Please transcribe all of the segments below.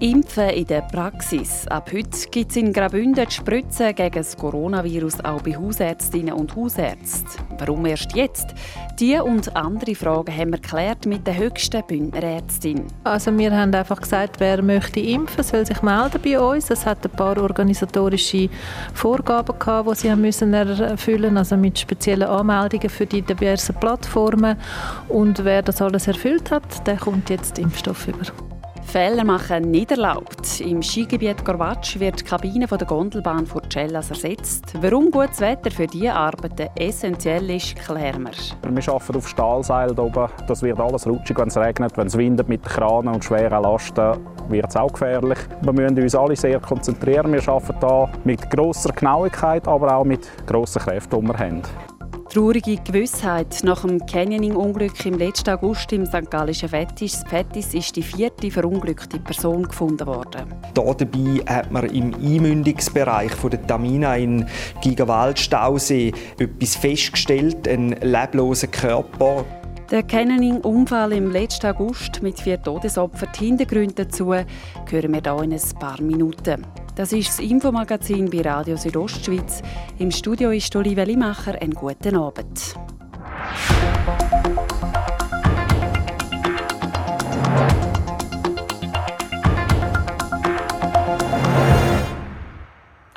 Impfen in der Praxis. Ab heute gibt es in Graubünden die Spritzen gegen das Coronavirus auch bei Hausärztinnen und Hausärzten. Warum erst jetzt? Diese und andere Fragen haben wir geklärt mit der höchsten Bündnerärztin. Also wir haben einfach gesagt, wer möchte impfen, soll sich melden bei uns. Es hat ein paar organisatorische Vorgaben gehabt, die sie haben müssen erfüllen, also mit speziellen Anmeldungen für die diversen Plattformen. Und wer das alles erfüllt hat, der kommt jetzt Impfstoff über. Fehler machen nicht erlaubt. Im Skigebiet Gorvatsch wird die Kabine von der Gondelbahn vor Cellas ersetzt. Warum gutes Wetter für diese Arbeiten essentiell ist, klären wir. Wir arbeiten auf Stahlseil oben. Das wird alles rutschig, wenn es regnet. Wenn es windet mit Kranen und schweren Lasten, wird es auch gefährlich. Wir müssen uns alle sehr konzentrieren. Wir arbeiten hier mit grosser Genauigkeit, aber auch mit grossen Kräften, die wir haben. Traurige Gewissheit. Nach dem Canyoning-Unglück im letzten August im St. Gallischen Fettis, Fettis ist die vierte verunglückte Person gefunden worden. Hier dabei hat man im Einmündungsbereich der Tamina in Gigawald-Stausee etwas festgestellt, einen leblosen Körper. Der Canyoning-Unfall im letzten August mit vier Todesopfern, die Hintergründe dazu, hören wir hier in ein paar Minuten. Das ist das Infomagazin bei Radio Südostschweiz. Im Studio ist Olivia Limacher. Einen guten Abend.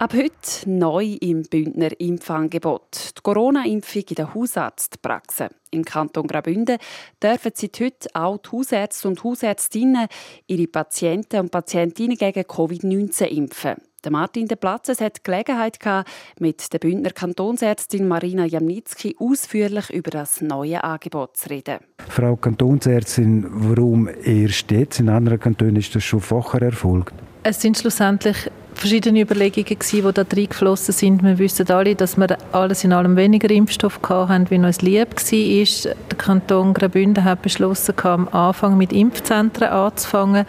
Ab heute neu im Bündner Impfangebot. Die Corona-Impfung in der Hausarztpraxen. Im Kanton Graubünden dürfen seit heute auch die Hausärzte und Hausärztinnen ihre Patienten und Patientinnen gegen Covid-19 impfen. Der Martin de Platzes hat die Gelegenheit gehabt, mit der Bündner Kantonsärztin Marina Jamnitzki ausführlich über das neue Angebot zu reden. Frau Kantonsärztin, warum erst jetzt? In anderen Kantonen ist das schon vorher erfolgt. Es sind schlussendlich verschiedene Überlegungen gewesen, die da reingeflossen sind. Wir wissen alle, dass wir alles in allem weniger Impfstoff hatten, wie uns lieb war. Der Kanton Graubünden hat beschlossen, am Anfang mit Impfzentren anzufangen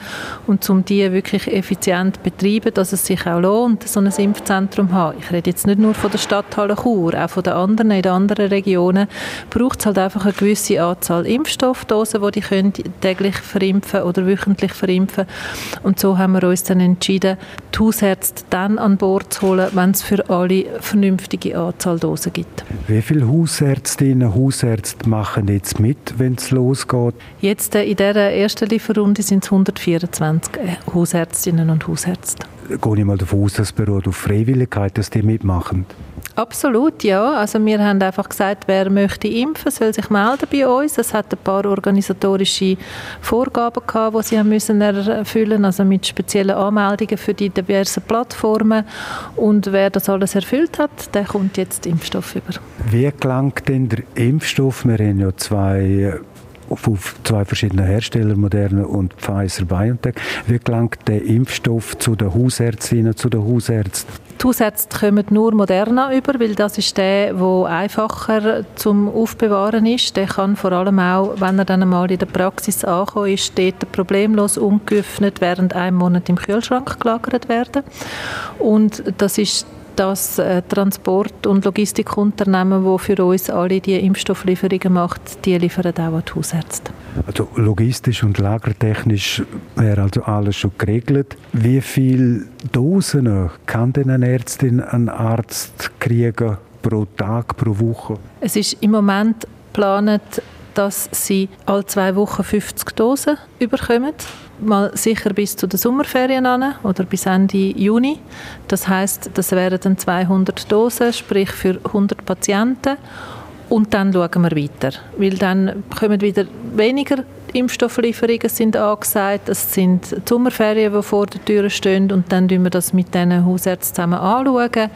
und um die wirklich effizient zu betreiben, dass es sich auch lohnt, so ein Impfzentrum zu haben. Ich rede jetzt nicht nur von der Stadthalle Chur, auch von den anderen, in den anderen Regionen braucht es halt einfach eine gewisse Anzahl Impfstoffdosen, die die können täglich verimpfen oder wöchentlich verimpfen. Und so haben wir uns dann entschieden, die Hausärzte dann an Bord zu holen, wenn es für alle vernünftige Anzahl Dosen gibt. Wie viele Hausärztinnen und Hausärzte machen jetzt mit, wenn es losgeht? Jetzt äh, in dieser ersten Lieferrunde sind es 124 äh, Hausärztinnen und Hausärzte. Gehe ich mal davon aus, dass es beruht auf Freiwilligkeit, dass die mitmachen? Absolut, ja. Also wir haben einfach gesagt, wer möchte impfen, soll sich melden bei uns. Es hat ein paar organisatorische Vorgaben gehabt, die sie haben müssen erfüllen, also mit speziellen Anmeldungen für die diversen Plattformen. Und wer das alles erfüllt hat, der kommt jetzt Impfstoff über. Wie gelangt denn der Impfstoff? Wir haben ja zwei auf zwei verschiedene Hersteller, Moderna und Pfizer BioNTech. Wie gelangt der Impfstoff zu den Hausärztinnen, zu den Hausärzten? Die Hausärzte kommen nur Moderna über, weil das ist der, der einfacher zum Aufbewahren ist. Der kann vor allem auch, wenn er dann einmal in der Praxis angekommen ist, dort problemlos ungeöffnet während einem Monat im Kühlschrank gelagert werden. Und das ist das äh, Transport- und Logistikunternehmen, das für uns alle die Impfstofflieferungen macht, die liefern auch an die Hausärzte. Also logistisch und lagertechnisch wäre also alles schon geregelt. Wie viele Dosen kann denn eine Ärztin, ein Arzt kriegen pro Tag, pro Woche? Es ist im Moment geplant, dass sie alle zwei Wochen 50 Dosen überkommen mal sicher bis zu den Sommerferien an oder bis Ende Juni. Das heißt, das wären dann 200 Dosen, sprich für 100 Patienten. Und dann schauen wir weiter, weil dann kommen wieder weniger Impfstofflieferungen sind angesagt. Es sind die Sommerferien, die vor der Tür stehen und dann schauen wir das mit diesen Hausärzten zusammen anschauen,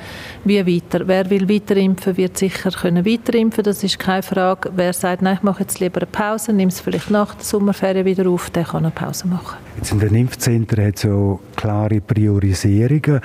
wie weiter. Wer will weiterimpfen, wird sicher können weiterimpfen, das ist keine Frage. Wer sagt, nein, ich mache jetzt lieber eine Pause, nehme es vielleicht nach der Sommerferien wieder auf, der kann eine Pause machen. Jetzt in den Impfzentren hat es ja klare Priorisierungen.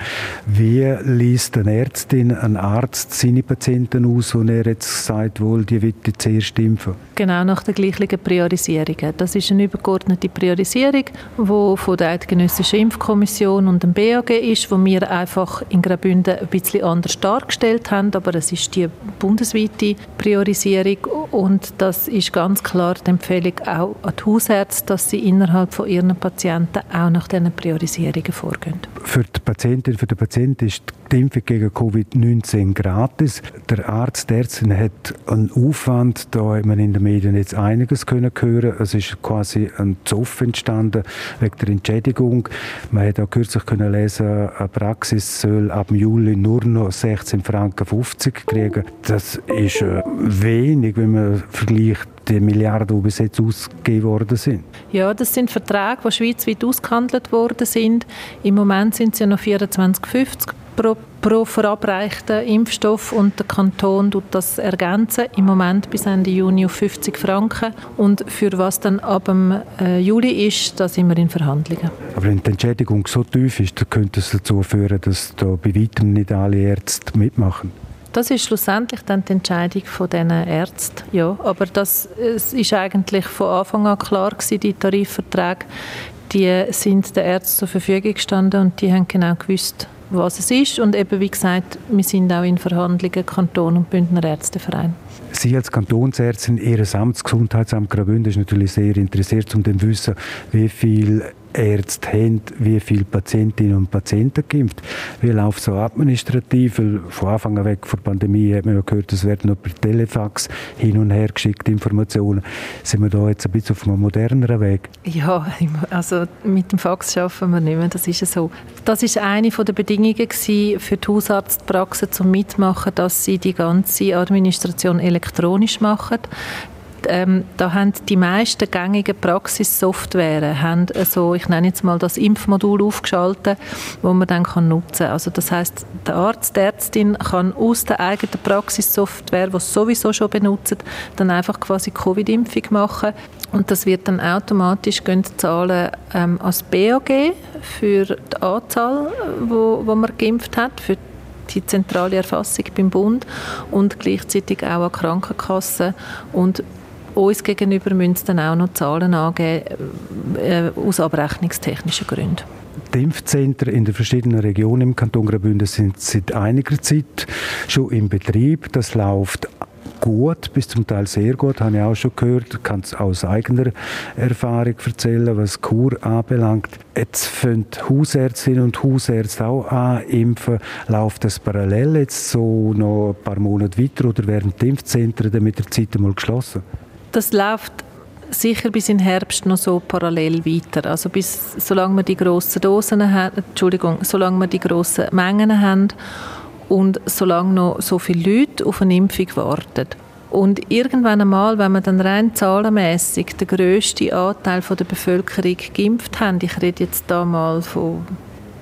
Wie liest eine Ärztin, ein Arzt seine Patienten aus, und er jetzt sagt, wohl, die wird zuerst impfen? Genau nach der gleichen Priorisierung. Das ist eine übergeordnete Priorisierung, die von der Eidgenössischen Impfkommission und dem BAG ist, wo wir einfach in Graubünden ein bisschen anders dargestellt haben, aber es ist die bundesweite Priorisierung und das ist ganz klar die Empfehlung auch an die Hausärzte, dass sie innerhalb von ihren Patienten auch nach diesen Priorisierungen vorgehen. Für die Patientin, für den Patienten ist die Impfung gegen Covid-19 gratis. Der Arzt, der Ärztin hat einen Aufwand, da hat man in den Medien jetzt einiges können hören. Es ist quasi ein Zoff entstanden wegen der Entschädigung. Man hat auch kürzlich können lesen, eine Praxis soll ab Juli nur noch 16 Franken 50 kriegen. Das ist äh, wenig, wenn man vergleicht die Milliarden, die bis jetzt ausgegeben worden sind. Ja, das sind Verträge, die schweizweit ausgehandelt worden sind. Im Moment sind es ja noch 24,50 pro, pro verabreichten Impfstoff und der Kanton tut das ergänzen. Im Moment bis Ende Juni auf 50 Franken. Und für was dann ab dem äh, Juli ist, da sind wir in Verhandlungen. Aber wenn die Entschädigung so tief ist, dann könnte es dazu führen, dass da bei weitem nicht alle Ärzte mitmachen. Das ist schlussendlich dann die Entscheidung von diesen Ärzten. Ja, aber das ist eigentlich von Anfang an klar gewesen, die Tarifverträge, die sind den Ärzten zur Verfügung gestanden und die haben genau gewusst, was es ist. Und eben, wie gesagt, wir sind auch in Verhandlungen Kanton und Bündner Ärzteverein. Sie als Kantonsärztin, Ihr Amtsgesundheitsamt Graubünden ist natürlich sehr interessiert, um zu wissen, wie viel Ärzte haben, wie viele Patientinnen und Patienten geimpft. Wie läuft so administrativ? Weil von Anfang an weg vor der Pandemie hat man ja gehört, es werden noch per Telefax hin und her geschickt Informationen. Sind wir da jetzt ein bisschen auf einem moderneren Weg? Ja, also mit dem Fax schaffen wir nicht mehr, das ist so. Das ist eine der Bedingungen für die Hausarztpraxen zum Mitmachen, dass sie die ganze Administration elektronisch machen ähm, da haben die meisten gängigen Praxissoftware haben so, ich nenne jetzt mal das Impfmodul aufgeschaltet, wo man dann kann nutzen. Also das heißt, der Arzt, die Ärztin kann aus der eigenen Praxissoftware, die sowieso schon benutzt, dann einfach quasi Covid-Impfung machen und das wird dann automatisch gehen Zahlen ähm, als BAG für die Anzahl, wo, wo man geimpft hat, für die zentrale Erfassung beim Bund und gleichzeitig auch an Krankenkassen und uns gegenüber müssen sie dann auch noch Zahlen angeben, äh, aus abrechnungstechnischen Gründen. Die Impfzentren in den verschiedenen Regionen im Kanton Graubünden sind seit einiger Zeit schon im Betrieb. Das läuft gut, bis zum Teil sehr gut, habe ich auch schon gehört. Ich kann es aus eigener Erfahrung erzählen, was Kur anbelangt. Jetzt fangen Hausärztinnen und Hausärzte auch an impfen. Läuft das parallel jetzt so noch ein paar Monate weiter oder werden die Impfzentren dann mit der Zeit einmal geschlossen? Das läuft sicher bis in Herbst noch so parallel weiter. Also bis, solange wir die grossen Dosen haben, Entschuldigung, solange wir die grossen Mengen haben und solange noch so viele Leute auf eine Impfung warten. Und irgendwann einmal, wenn wir dann rein zahlenmässig den grössten Anteil der Bevölkerung geimpft haben, ich rede jetzt da mal von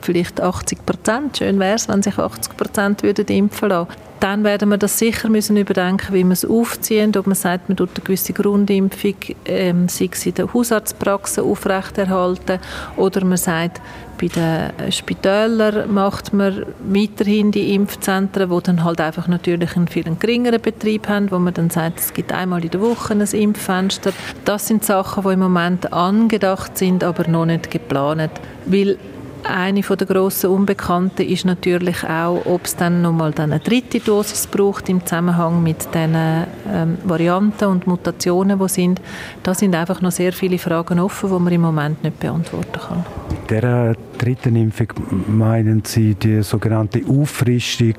vielleicht 80 Prozent, schön wäre es, wenn sich 80 Prozent würden impfen lassen dann werden wir das sicher müssen überdenken, wie wir es aufziehen, ob man sagt, man tut eine gewisse Grundimpfung, ähm, sei es in der Hausarztpraxis aufrechterhalten oder man sagt, bei den Spitälern macht man weiterhin die Impfzentren, wo dann halt einfach natürlich einen viel geringeren Betrieb haben, wo man dann sagt, es gibt einmal in der Woche ein Impffenster. Das sind Sachen, die im Moment angedacht sind, aber noch nicht geplant. Weil eine der grossen Unbekannten ist natürlich auch, ob es dann nochmal eine dritte Dosis braucht im Zusammenhang mit den ähm, Varianten und Mutationen, die sind. Da sind einfach noch sehr viele Fragen offen, die man im Moment nicht beantworten kann. Mit dieser dritten Impfung meinen Sie die sogenannte Auffrischung?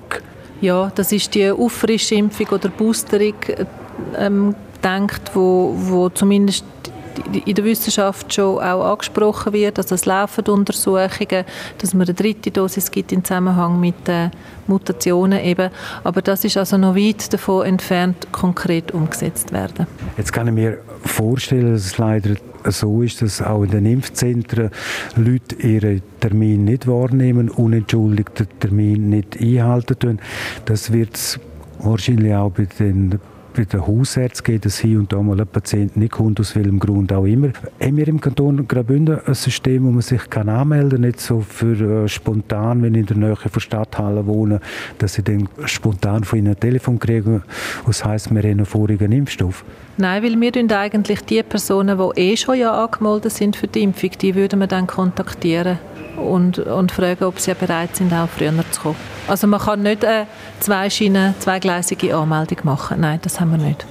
Ja, das ist die Auffrischimpfung oder Boosterung ähm, gedacht, wo, wo zumindest in der Wissenschaft schon auch angesprochen wird, also es laufen Untersuchungen, dass man eine dritte Dosis gibt im Zusammenhang mit den Mutationen eben, aber das ist also noch weit davon entfernt, konkret umgesetzt werden. Jetzt kann ich mir vorstellen, dass es leider so ist, dass auch in den Impfzentren Leute ihren Termin nicht wahrnehmen, unentschuldigt den Termin nicht einhalten. Das wird es wahrscheinlich auch bei den bei den Hausärzten geht es hier und da mal ein Patient nicht kommt, aus welchem Grund auch immer. Haben wir im Kanton Graubünden ein System, wo man sich kann anmelden kann, nicht so für äh, spontan, wenn ich in der Nähe von Stadthallen wohne, dass ich dann spontan von ihnen ein Telefon kriege, was heisst, wir haben einen vorigen Impfstoff? Nein, weil wir eigentlich die Personen, die eh schon ja angemeldet sind für die Impfung, die würden wir dann kontaktieren und, und fragen, ob sie bereit sind, auch früher zu kommen. Also man kann nicht eine zwei Schienen, zweigleisige Anmeldung machen. Nein, das haben wir nicht.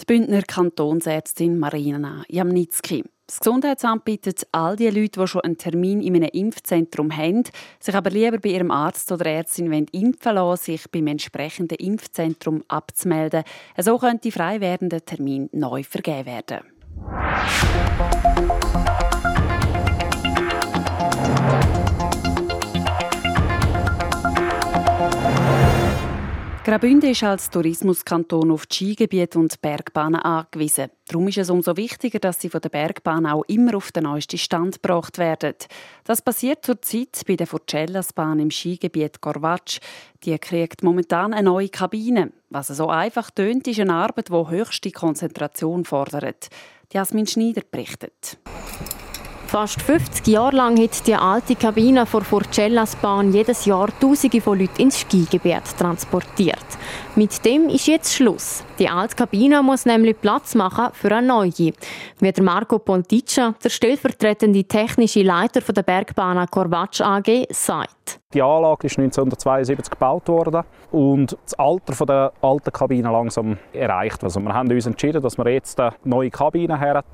Die Bündner Kantonsärztin Marina Jamnitzki. Das Gesundheitsamt bittet all die Leute, die schon einen Termin in einem Impfzentrum haben, sich aber lieber bei ihrem Arzt oder Ärztin impfen lassen, sich beim entsprechenden Impfzentrum abzumelden. So könnte frei werdender Termin neu vergeben werden. Graubünden ist als Tourismuskanton auf die Skigebiete und Bergbahnen angewiesen. Darum ist es umso wichtiger, dass sie von der Bergbahn auch immer auf den neuesten Stand gebracht werden. Das passiert zurzeit bei der Forcellasbahn im Skigebiet Corvatsch. Die kriegt momentan eine neue Kabine. Was so einfach tönt, ist eine Arbeit, die höchste Konzentration fordert. Jasmin Schneider berichtet. Fast 50 Jahre lang hat die alte Kabine vor Forcellas Bahn jedes Jahr Tausende von Leuten ins Skigebiet transportiert. Mit dem ist jetzt Schluss. Die alte Kabine muss nämlich Platz machen für eine neue. Wie der Marco Ponticcia, der stellvertretende technische Leiter der Bergbahn Corvatsch AG, sagt. Die Anlage ist 1972 gebaut worden und das Alter der alten Kabine langsam erreicht. Also wir haben uns entschieden, dass wir jetzt eine neue Kabine her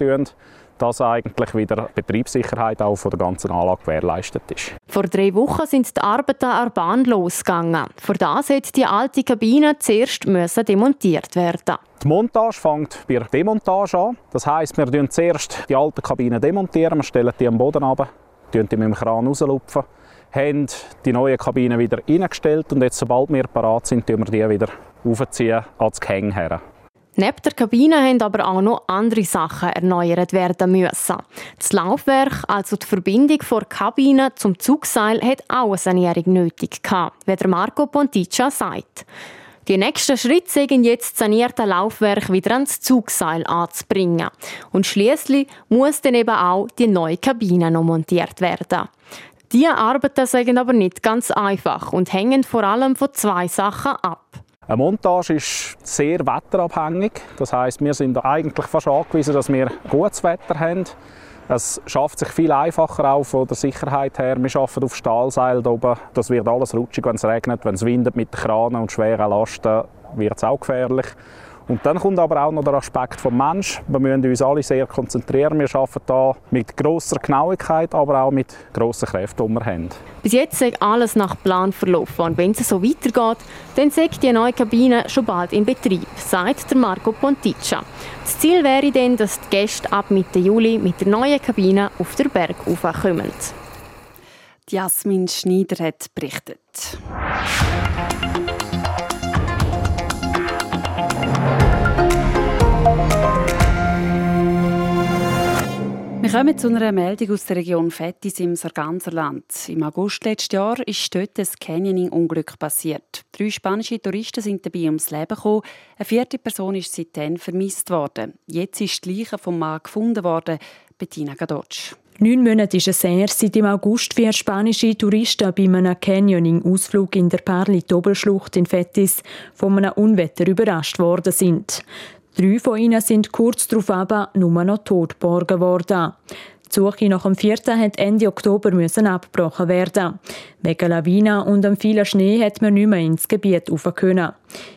dass eigentlich wieder Betriebssicherheit auch von der ganzen Anlage gewährleistet ist. Vor drei Wochen sind die Arbeiten an der Bahn losgegangen. Für das hat die alte Kabine zuerst müssen demontiert werden. Die Montage fängt bei der Demontage an. Das heisst, wir demontieren zuerst die alte Kabine demontieren, wir stellen die am Boden ab, die mit dem Kran rauslupfen, haben die neue Kabine wieder reingestellt und jetzt, sobald wir parat sind, wir die wieder aufziehen ans Gehänge her. Neben der Kabine haben aber auch noch andere Sachen erneuert werden müssen. Das Laufwerk, also die Verbindung von Kabine zum Zugseil, hat auch eine Sanierung nötig gehabt, wie der Marco Ponticcia sagt. Die nächsten Schritte sind jetzt das sanierte Laufwerk wieder ans Zugseil anzubringen. Und schließlich muss dann eben auch die neue Kabine noch montiert werden. Diese Arbeiten sind aber nicht ganz einfach und hängen vor allem von zwei Sachen ab. Eine Montage ist sehr wetterabhängig. Das heißt, wir sind eigentlich fast angewiesen, dass wir gutes Wetter haben. Es schafft sich viel einfacher auch von der Sicherheit her. Wir arbeiten auf Stahlseil oben. Das wird alles rutschig, wenn es regnet, wenn es windet mit Kranen und schweren Lasten, wird es auch gefährlich. Und dann kommt aber auch noch der Aspekt vom Mensch. Wir müssen uns alle sehr konzentrieren. Wir arbeiten hier mit grosser Genauigkeit, aber auch mit grossen Kräften, die wir haben. Bis jetzt ist alles nach Plan verlaufen. Und wenn es so weitergeht, dann ist die neue Kabine schon bald in Betrieb, sagt Marco Ponticcia. Das Ziel wäre dann, dass die Gäste ab Mitte Juli mit der neuen Kabine auf den Berg kommen. Jasmin Schneider hat berichtet. Wir kommen zu einer Meldung aus der Region Fettis im Sarganserland. Im August letzten Jahr ist dort ein Canyoning-Unglück passiert. Drei spanische Touristen sind dabei ums Leben gekommen. Eine vierte Person ist seitdem vermisst worden. Jetzt ist die Leiche vom Mann gefunden worden. Bettina Gadotsch. Neun Monate ist es her, seit im August vier spanische Touristen bei einem Canyoning-Ausflug in der Parli-Dobelschlucht in Fettis von einem Unwetter überrascht worden sind. Drei von ihnen sind kurz darauf nur noch tot geborgen worden. Die Suche nach dem vierten hat Ende Oktober müssen abgebrochen werden. Wegen Lawine und dem vielen Schnee hat man nicht mehr ins Gebiet rauf können.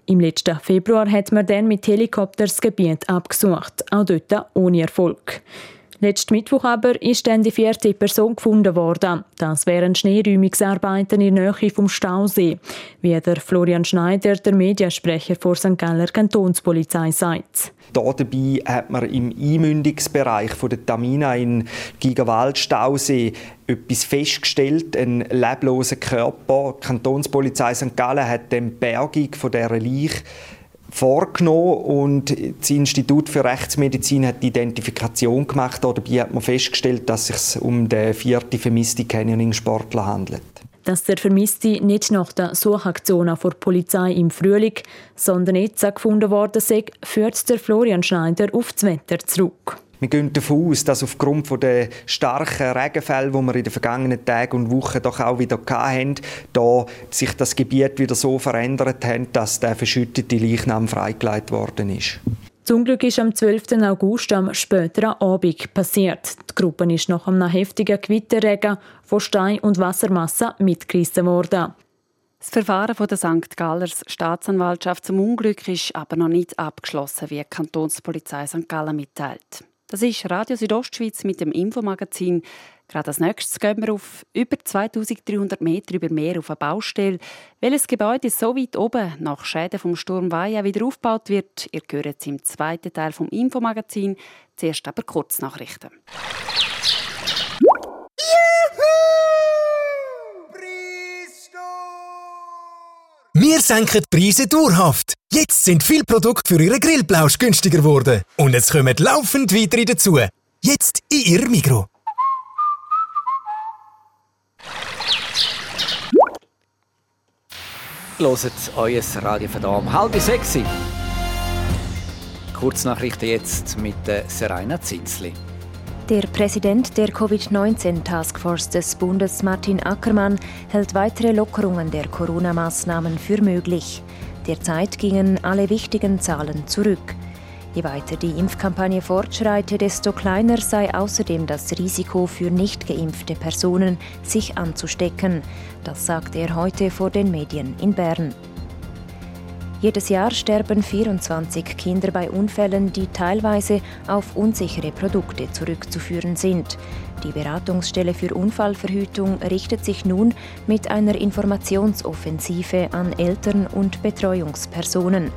Im letzten Februar hat man dann mit Helikopters das Gebiet abgesucht, auch dort ohne Erfolg. Letzten Mittwoch aber ist dann die vierte Person gefunden worden. Das wären Schneeräumungsarbeiten in der Nähe vom Stausee, wie der Florian Schneider, der Mediasprecher vor St. Galler Kantonspolizei, sagt. Hier dabei hat man im Einmündungsbereich der Tamina in Gigawald-Stausee etwas festgestellt, einen leblosen Körper. Die Kantonspolizei St. Gallen hat die Bergung von dieser Leiche vorgenommen und das Institut für Rechtsmedizin hat die Identifikation gemacht. Dabei hat man festgestellt, dass es sich um den vierten vermissten Canyoning-Sportler handelt. Dass der Vermisste nicht nach der Suchaktion der Polizei im Frühling, sondern jetzt gefunden worden sei, führt der Florian Schneider auf das Wetter zurück. Wir gehen davon aus, dass aufgrund der starken Regenfälle, die wir in den vergangenen Tagen und Wochen doch auch wieder hatten, da sich das Gebiet wieder so verändert hat, dass der verschüttete Leichnam freigelegt worden ist. Das Unglück ist am 12. August am späteren Abend passiert. Die Gruppe ist nach einem heftigen Gewitterregen von Stein und Wassermasse mitgerissen worden. Das Verfahren von der St. Gallers Staatsanwaltschaft zum Unglück ist aber noch nicht abgeschlossen, wie die Kantonspolizei St. Gallen mitteilt. Das ist Radio Südostschweiz mit dem Infomagazin. Gerade als nächstes gehen wir auf über 2300 Meter über Meer auf eine Baustelle. Welches Gebäude so weit oben nach Schäden vom Sturm Vaja wieder aufgebaut wird, ihr hört es im zweiten Teil vom Infomagazin. Zuerst aber Kurznachrichten. Wir senken die Preise dauerhaft. Jetzt sind viele Produkte für Ihren Grillplausch günstiger geworden. Und es kommen laufend weitere dazu. Jetzt in Ihrem Mikro. Loset euer Radio verdammt halb sechs. Kurznachrichten jetzt mit der Serena Zinsli. Der Präsident der Covid-19-Taskforce des Bundes, Martin Ackermann, hält weitere Lockerungen der Corona-Maßnahmen für möglich. Derzeit gingen alle wichtigen Zahlen zurück. Je weiter die Impfkampagne fortschreite, desto kleiner sei außerdem das Risiko für nicht geimpfte Personen, sich anzustecken. Das sagte er heute vor den Medien in Bern. Jedes Jahr sterben 24 Kinder bei Unfällen, die teilweise auf unsichere Produkte zurückzuführen sind. Die Beratungsstelle für Unfallverhütung richtet sich nun mit einer Informationsoffensive an Eltern und Betreuungspersonen.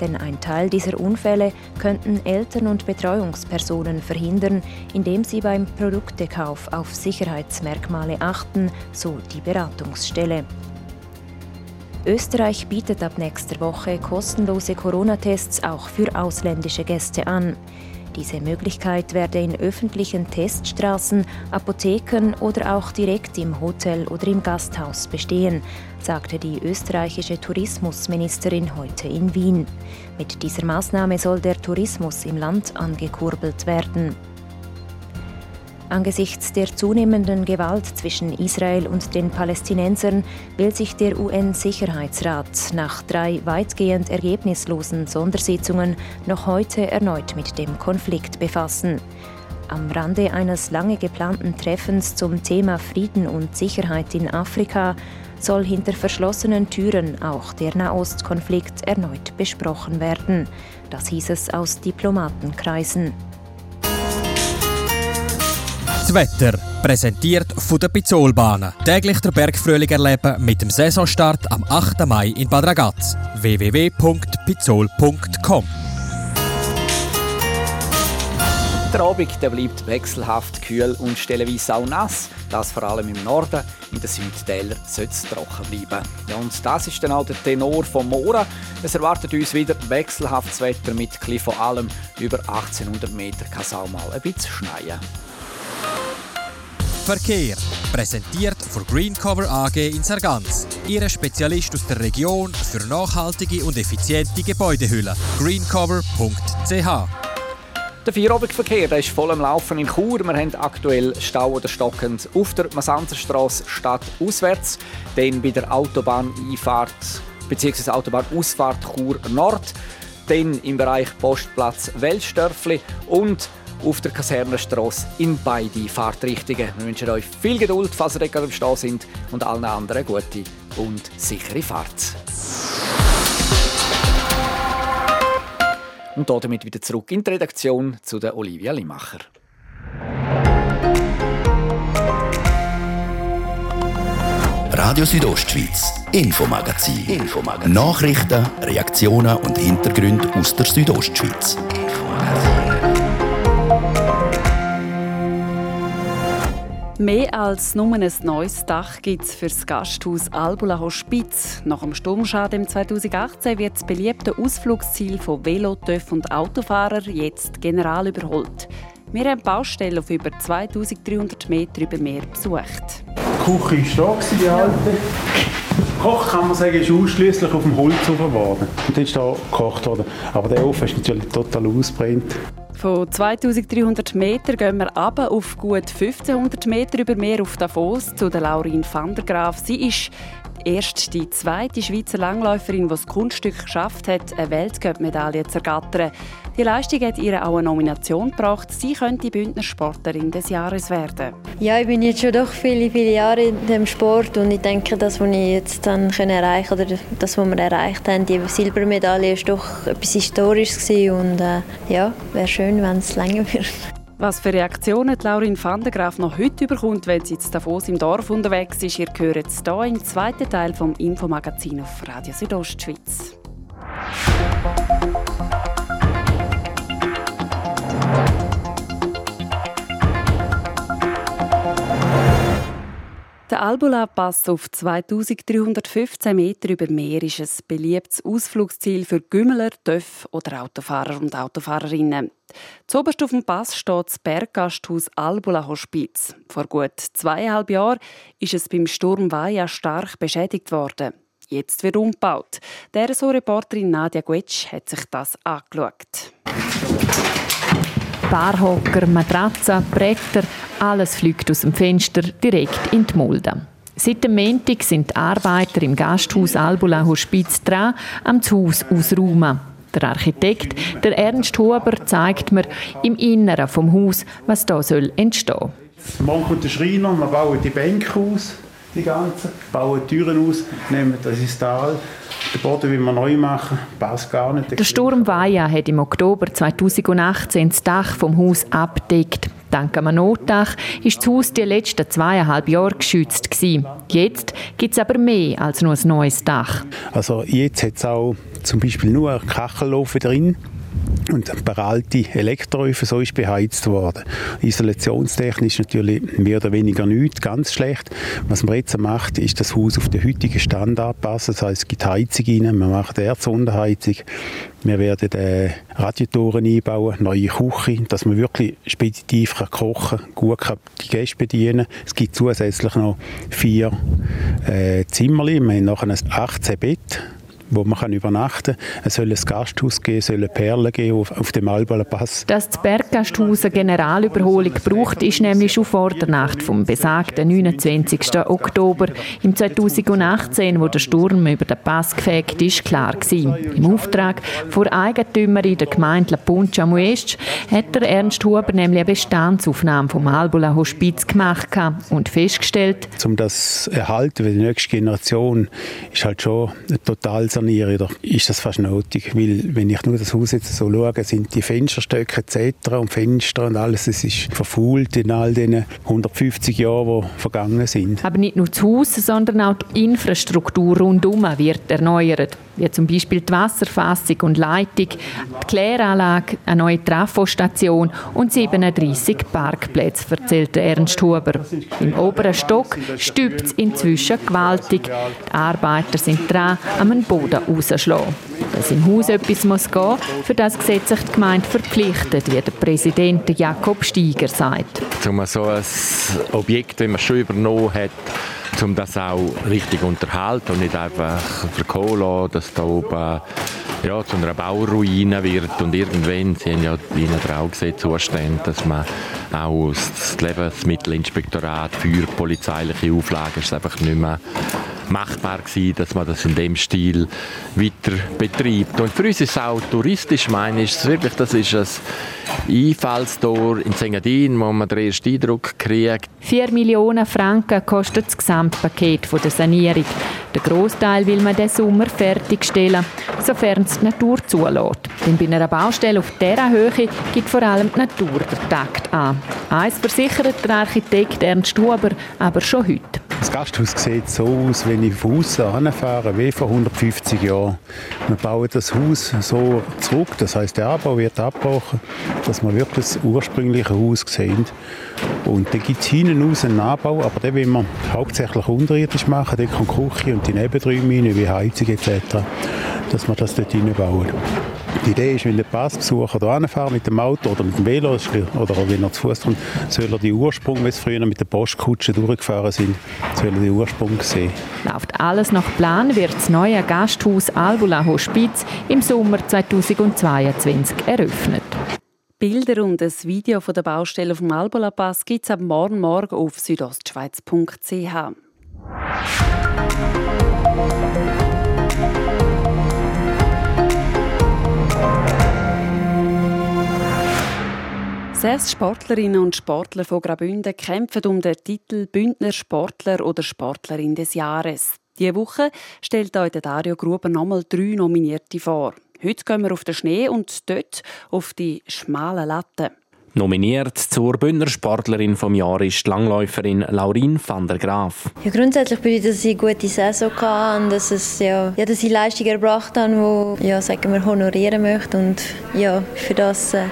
Denn ein Teil dieser Unfälle könnten Eltern und Betreuungspersonen verhindern, indem sie beim Produktekauf auf Sicherheitsmerkmale achten, so die Beratungsstelle. Österreich bietet ab nächster Woche kostenlose Corona-Tests auch für ausländische Gäste an. Diese Möglichkeit werde in öffentlichen Teststraßen, Apotheken oder auch direkt im Hotel oder im Gasthaus bestehen, sagte die österreichische Tourismusministerin heute in Wien. Mit dieser Maßnahme soll der Tourismus im Land angekurbelt werden. Angesichts der zunehmenden Gewalt zwischen Israel und den Palästinensern will sich der UN-Sicherheitsrat nach drei weitgehend ergebnislosen Sondersitzungen noch heute erneut mit dem Konflikt befassen. Am Rande eines lange geplanten Treffens zum Thema Frieden und Sicherheit in Afrika soll hinter verschlossenen Türen auch der Nahostkonflikt erneut besprochen werden. Das hieß es aus Diplomatenkreisen. Das Wetter, präsentiert von der Pizzolbahnen. Täglich der Bergfrühling erleben mit dem Saisonstart am 8. Mai in Bad Ragaz. www.pizzol.com Der Abend der bleibt wechselhaft kühl und stellenweise auch nass. Das vor allem im Norden. In den Südtälern soll es trocken bleiben. Ja, und das ist dann auch der Tenor von Mora. Es erwartet uns wieder wechselhaftes Wetter mit von allem über 1800 Meter kann es auch mal ein bisschen schneien. Verkehr. Präsentiert von Greencover AG in Sargans. Ihre Spezialist aus der Region für nachhaltige und effiziente Gebäudehüllen. greencover.ch der Feierabendverkehr ist voll am Laufen in Chur. Wir haben aktuell Stau oder stockend auf der Masanzerstraße statt auswärts. Dann bei der Autobahneinfahrt bzw. Autobahnausfahrt Chur Nord. Dann im Bereich Postplatz Welstörfli und auf der Kasernenstraße in beide Fahrtrichtungen. Wir wünschen euch viel Geduld, falls ihr gerade im Stau sind und allen anderen gute und sichere Fahrt. Und damit wieder zurück in die Redaktion zu der Olivia Limacher. Radio Südostschweiz, Infomagazin. Infomagazin. Nachrichten, Reaktionen und Hintergründe aus der Südostschweiz. Mehr als nur ein neues Dach gibt es für das Gasthaus Albula Hospiz. Nach dem Sturmschaden 2018 wird das beliebte Ausflugsziel von Velo, Töff und Autofahrern jetzt general überholt. Wir haben Baustellen auf über 2300 Meter über Meer besucht. Küche ist da, die alte. Koch kann man sagen, ist ausschließlich auf dem Holz geworden. Und dann ist da gekocht worden. Aber der Ofen ist natürlich total ausbrennt. Von 2300 Metern gehen wir ab auf gut 1500 Meter über Meer auf Davos zu der Laurin van der Graaf. Sie ist erst die zweite Schweizer Langläuferin, die das Kunststück geschafft hat, eine Weltcup-Medaille zu ergattern. Die Leistung hat ihr auch eine Nomination gebracht. Sie könnte Bündner Sportlerin des Jahres werden. Ja, ich bin jetzt schon doch viele, viele Jahre in dem Sport und ich denke, das, was ich jetzt dann erreichen oder das, was wir erreicht haben, die Silbermedaille, ist doch etwas Historisches und äh, ja, wäre schön, wenn es länger wird. Was für Reaktionen Laurin van der Graaf noch heute überkommt, wenn sie jetzt Davos im Dorf unterwegs ist, ihr hört es hier im zweiten Teil vom Infomagazin auf Radio Südostschweiz. Der Albula-Pass auf 2315 Meter über Meer ist ein beliebtes Ausflugsziel für Gümmeler, Töff oder Autofahrer und Autofahrerinnen. Zoberst auf dem Pass steht das Berggasthaus Albula Hospiz. Vor gut zweieinhalb Jahren ist es beim Sturm Vaja stark beschädigt worden. Jetzt wird umgebaut. Der reporterin Nadia Guetsch hat sich das angeschaut. Barhocker, Matratzen, Bretter, alles fliegt aus dem Fenster direkt in die Mulde. Seit dem Montag sind die Arbeiter im Gasthaus Albula Hospiz dran, am Haus ausräumen. Der Architekt, der Ernst Huber, zeigt mir im Inneren vom Haus, was da soll entstehen. Morgen kommt der Schreiner, wir bauen die Bänke aus, die ganzen, bauen Türen aus, nehmen das ins Tal den Boden will man neu machen, passt gar nicht. Der Sturm Vaja hat im Oktober 2018 das Dach vom Haus abdeckt. Dank einem Notdach ist das Haus die letzten zweieinhalb Jahre geschützt gewesen. Jetzt gibt es aber mehr als nur ein neues Dach. Also jetzt hat es auch zum Beispiel nur einen Kachelofen drin und ein paar alte Elektroöfen, so ist beheizt worden. Isolationstechnisch natürlich mehr oder weniger nichts, ganz schlecht. Was man jetzt macht, ist das Haus auf den heutigen Stand anpassen. Das heißt, es gibt Heizung rein, man macht Erzunterheizung. Wir werden äh, Radiatoren einbauen, neue Küche, dass man wirklich speditiv kann kochen kann, gut kann die Gäste bedienen Es gibt zusätzlich noch vier äh, Zimmerli. Wir haben nachher 18 Bett wo man kann übernachten kann. Es soll ein Gasthaus geben, es sollen Perlen geben auf, auf dem Albaler Pass. Dass das Berggasthaus eine Generalüberholung braucht, ist nämlich schon vor der Nacht vom besagten 29. Oktober im 2018, wo der Sturm über den Pass gefegt ist, klar gewesen. Im Auftrag vor Eigentümerin der Gemeinde La Puncha Muest hat der Ernst Huber nämlich eine Bestandsaufnahme vom Albula Hospiz gemacht und festgestellt, um das erhalten für die nächste Generation ist halt schon total sanieren, oder ist das fast nötig? Weil, wenn ich nur das Haus jetzt so schaue, sind die Fensterstöcke etc. und Fenster und alles, es ist verfault in all den 150 Jahren, die vergangen sind. Aber nicht nur das Haus, sondern auch die Infrastruktur rundum wird erneuert. Wie zum Beispiel die Wasserfassung und Leitung, die Kläranlage, eine neue Trafostation und 37 Parkplätze, erzählt Ernst Huber. Im oberen Stock stübt es inzwischen gewaltig. Die Arbeiter sind dran, am Boden Boden rausschlagen. Dass im Haus etwas muss gehen für das Gesetz sich die Gemeinde verpflichtet, wie der Präsident Jakob Steiger sagt. Um so ein Objekt, wenn man schon übernommen hat, um das auch richtig unterhalten und nicht einfach verkohlen, dass da oben ja, zu einer Bauruine wird und irgendwann, Sie haben ja Ihnen auch gesehen, Zustände, dass man auch das Lebensmittelinspektorat für polizeiliche Auflagen ist einfach nicht mehr machbar gewesen, dass man das in dem Stil weiter betreibt. Und für uns ist es auch touristisch, meine ich, wirklich, das ist ein Einfallstor in Engadin, wo man den ersten Eindruck kriegt. 4 Millionen Franken kostet das Gesamtpaket der Sanierung. Den Großteil will man diesen Sommer fertigstellen, sofern es die Natur zulässt. Denn bei einer Baustelle auf dieser Höhe gibt vor allem die Natur den Takt an. Eins versichert der Architekt Ernst Huber aber schon heute. Das Gasthaus sieht so aus, wenn ich von außen anfahre, wie vor 150 Jahren. Wir bauen das Haus so zurück, das heißt der Abbau wird abgebrochen, dass wir wirklich das ursprüngliche Haus sehen. Und dann gibt es hinten raus einen Anbau, aber den will man hauptsächlich unterirdisch machen, dort kommt die Küche und die Nebenräume rein, wie Heizung etc., dass wir das dort hineinbauen. Die Idee ist, wenn der Passbesucher hier anfährt mit dem Auto oder mit dem Velo oder wenn er zu Fuß kommt, soll er die Ursprung, wie es früher mit der Postkutsche durchgefahren sind, soll er die Ursprung sehen. Läuft alles nach Plan, wird das neue Gasthaus Albula Hospiz im Sommer 2022 eröffnet. Bilder und ein Video von der Baustelle dem Albola Pass gibt es ab morgen Morgen auf südostschweiz.ch. Sechs Sportlerinnen und Sportler von Graubünden kämpfen um den Titel Bündner Sportler oder Sportlerin des Jahres. Diese Woche stellt euch Dario Gruber nochmal drei Nominierte vor. Heute gehen wir auf den Schnee und dort auf die schmalen Latten. Nominiert zur Bündner Sportlerin vom Jahr ist die Langläuferin Laurin van der Graaf. Ja, grundsätzlich bin ich, dass ich eine gute Saison hatte und dass, es, ja, ja, dass ich Leistungen erbracht habe, die ja, sagen wir, honorieren möchte. Und ja, für das äh,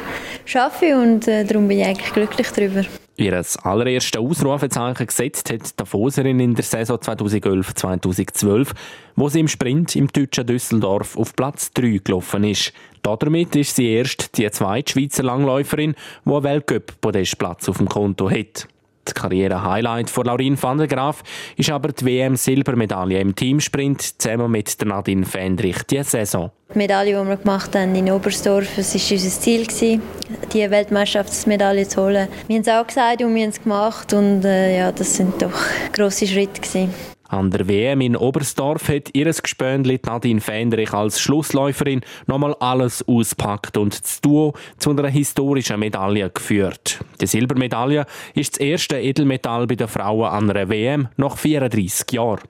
arbeite und äh, darum bin ich eigentlich glücklich darüber. Ihr allererstes Ausrufezeichen gesetzt hat die Foserin in der Saison 2011-2012, wo sie im Sprint im deutschen Düsseldorf auf Platz 3 gelaufen ist. Damit ist sie erst die zweite Schweizer Langläuferin, die einen Weltcup-Podestplatz auf dem Konto hat. Das Karriere-Highlight von Laurin van der Graaf ist aber die WM-Silbermedaille im Teamsprint zusammen mit Nadine Fendrich diese Saison. Die Medaille, die wir gemacht haben in Oberstdorf, das war unser Ziel, die Weltmeisterschaftsmedaille zu holen. Wir haben es auch gesagt und wir haben es gemacht und äh, ja, das sind doch grosse Schritte gewesen. An der WM in Oberstdorf hat ihr Gespönli Nadine Fendrich als Schlussläuferin nochmal alles auspackt und das Duo zu einer historischen Medaille geführt. Die Silbermedaille ist das erste Edelmetall bei den Frauen an einer WM nach 34 Jahren.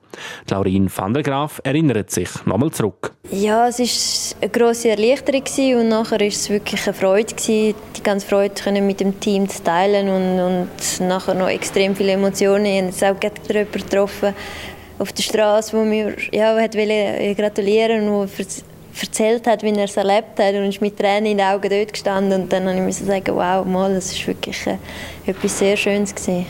Laurin van der Graaf erinnert sich nochmal zurück. Ja, es war eine grosse Erleichterung und nachher war es wirklich eine Freude, die ganze Freude mit dem Team zu teilen und, und nachher noch extrem viele Emotionen. Ich habe jetzt auch getroffen, auf der Straße, wo mir ja, hat äh, gratulieren und erzählt hat, wie er es erlebt hat. Und ist mit Tränen in den Augen dort gestanden und dann musste ich sagen, wow, mal, das ist wirklich äh, etwas sehr Schönes gewesen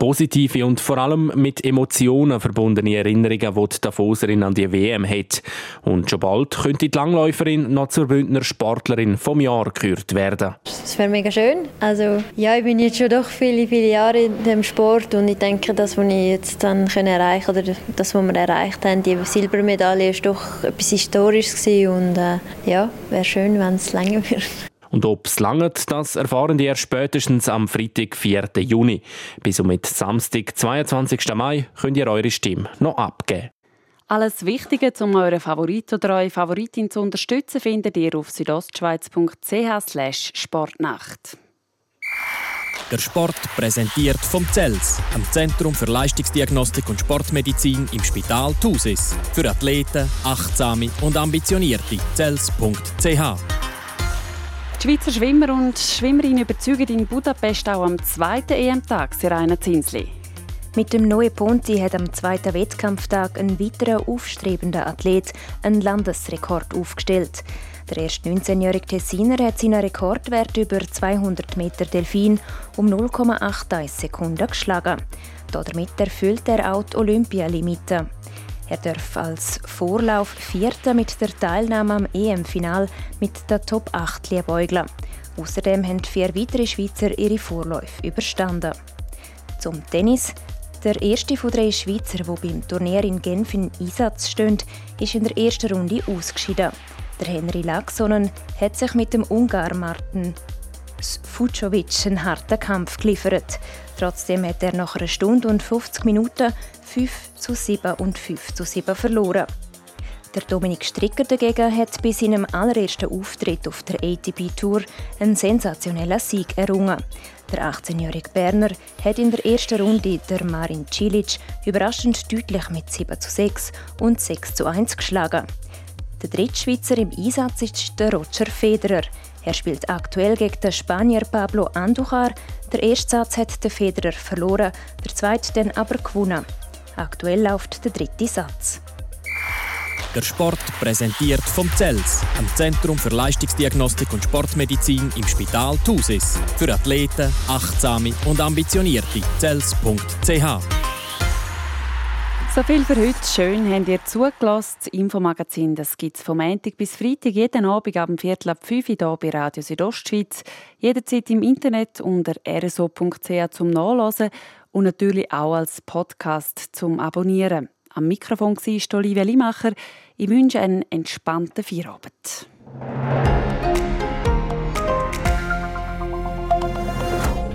positive und vor allem mit Emotionen verbundene Erinnerungen, die die Davoserin an die WM hat. Und schon bald könnte die Langläuferin noch zur Bündner Sportlerin vom Jahr gekürt werden. Das wäre mega schön. Also, ja, ich bin jetzt schon doch viele, viele Jahre in dem Sport und ich denke, das, was ich jetzt dann erreichen oder das, was wir erreicht haben, die Silbermedaille, ist doch etwas Historisches und äh, ja, wäre schön, wenn es länger wird. Und ob es langt, das erfahren die erst spätestens am Freitag, 4. Juni. Bis um Samstag, 22. Mai, könnt ihr eure Stimme noch abgeben. Alles Wichtige, um euren Favorit oder eure Favoritin zu unterstützen, findet ihr auf südostschweiz.ch Sportnacht. Der Sport präsentiert vom CELS, am Zentrum für Leistungsdiagnostik und Sportmedizin im Spital Thusis. Für Athleten, Achtsame und Ambitionierte. CELS.ch die Schweizer Schwimmer und Schwimmerinnen überzeugen in Budapest auch am zweiten EM-Tag Seraina Zinsli. Mit dem neuen Ponti hat am zweiten Wettkampftag ein weiterer aufstrebender Athlet einen Landesrekord aufgestellt. Der erst 19-jährige Tessiner hat seinen Rekordwert über 200 Meter Delfin um 0,81 Sekunden geschlagen. Damit erfüllt er auch die Olympialimite. Er darf als Vorlauf Vierter mit der Teilnahme am EM-Final mit der Top 8 liebäugeln. Außerdem haben vier weitere Schweizer ihre Vorläufe überstanden. Zum Tennis. Der erste von drei Schweizer, die beim Turnier in Genf in Einsatz stehen, ist in der ersten Runde ausgeschieden. Der Henry Laxonen hat sich mit dem Ungar Martin Fucovic einen harten Kampf geliefert. Trotzdem hat er nach einer Stunde und 50 Minuten 5 zu 7 und 5 zu 7 verloren. Der Dominik Stricker dagegen hat bei seinem allerersten Auftritt auf der ATP Tour einen sensationellen Sieg errungen. Der 18-jährige Berner hat in der ersten Runde der Marin Cilic überraschend deutlich mit 7 zu 6 und 6 zu 1 geschlagen. Der dritte Schweizer im Einsatz ist der Roger Federer. Er spielt aktuell gegen den Spanier Pablo Andujar. Der erste Satz hat der Federer verloren, der zweite dann aber gewonnen. Aktuell läuft der dritte Satz. Der Sport präsentiert vom CELS, am Zentrum für Leistungsdiagnostik und Sportmedizin im Spital Thusis. Für Athleten, Achtsame und Ambitionierte. CELS.ch So viel für heute. Schön, habt ihr zugelassen. Das Infomagazin gibt es vom Montag bis Freitag jeden Abend ab Viertel ab 5 Uhr hier bei Radio Südostschweiz. Jederzeit im Internet unter rso.ch zum Nachlesen und natürlich auch als Podcast zum Abonnieren. Am Mikrofon war Olivia Limacher. Ich wünsche einen entspannten Feierabend.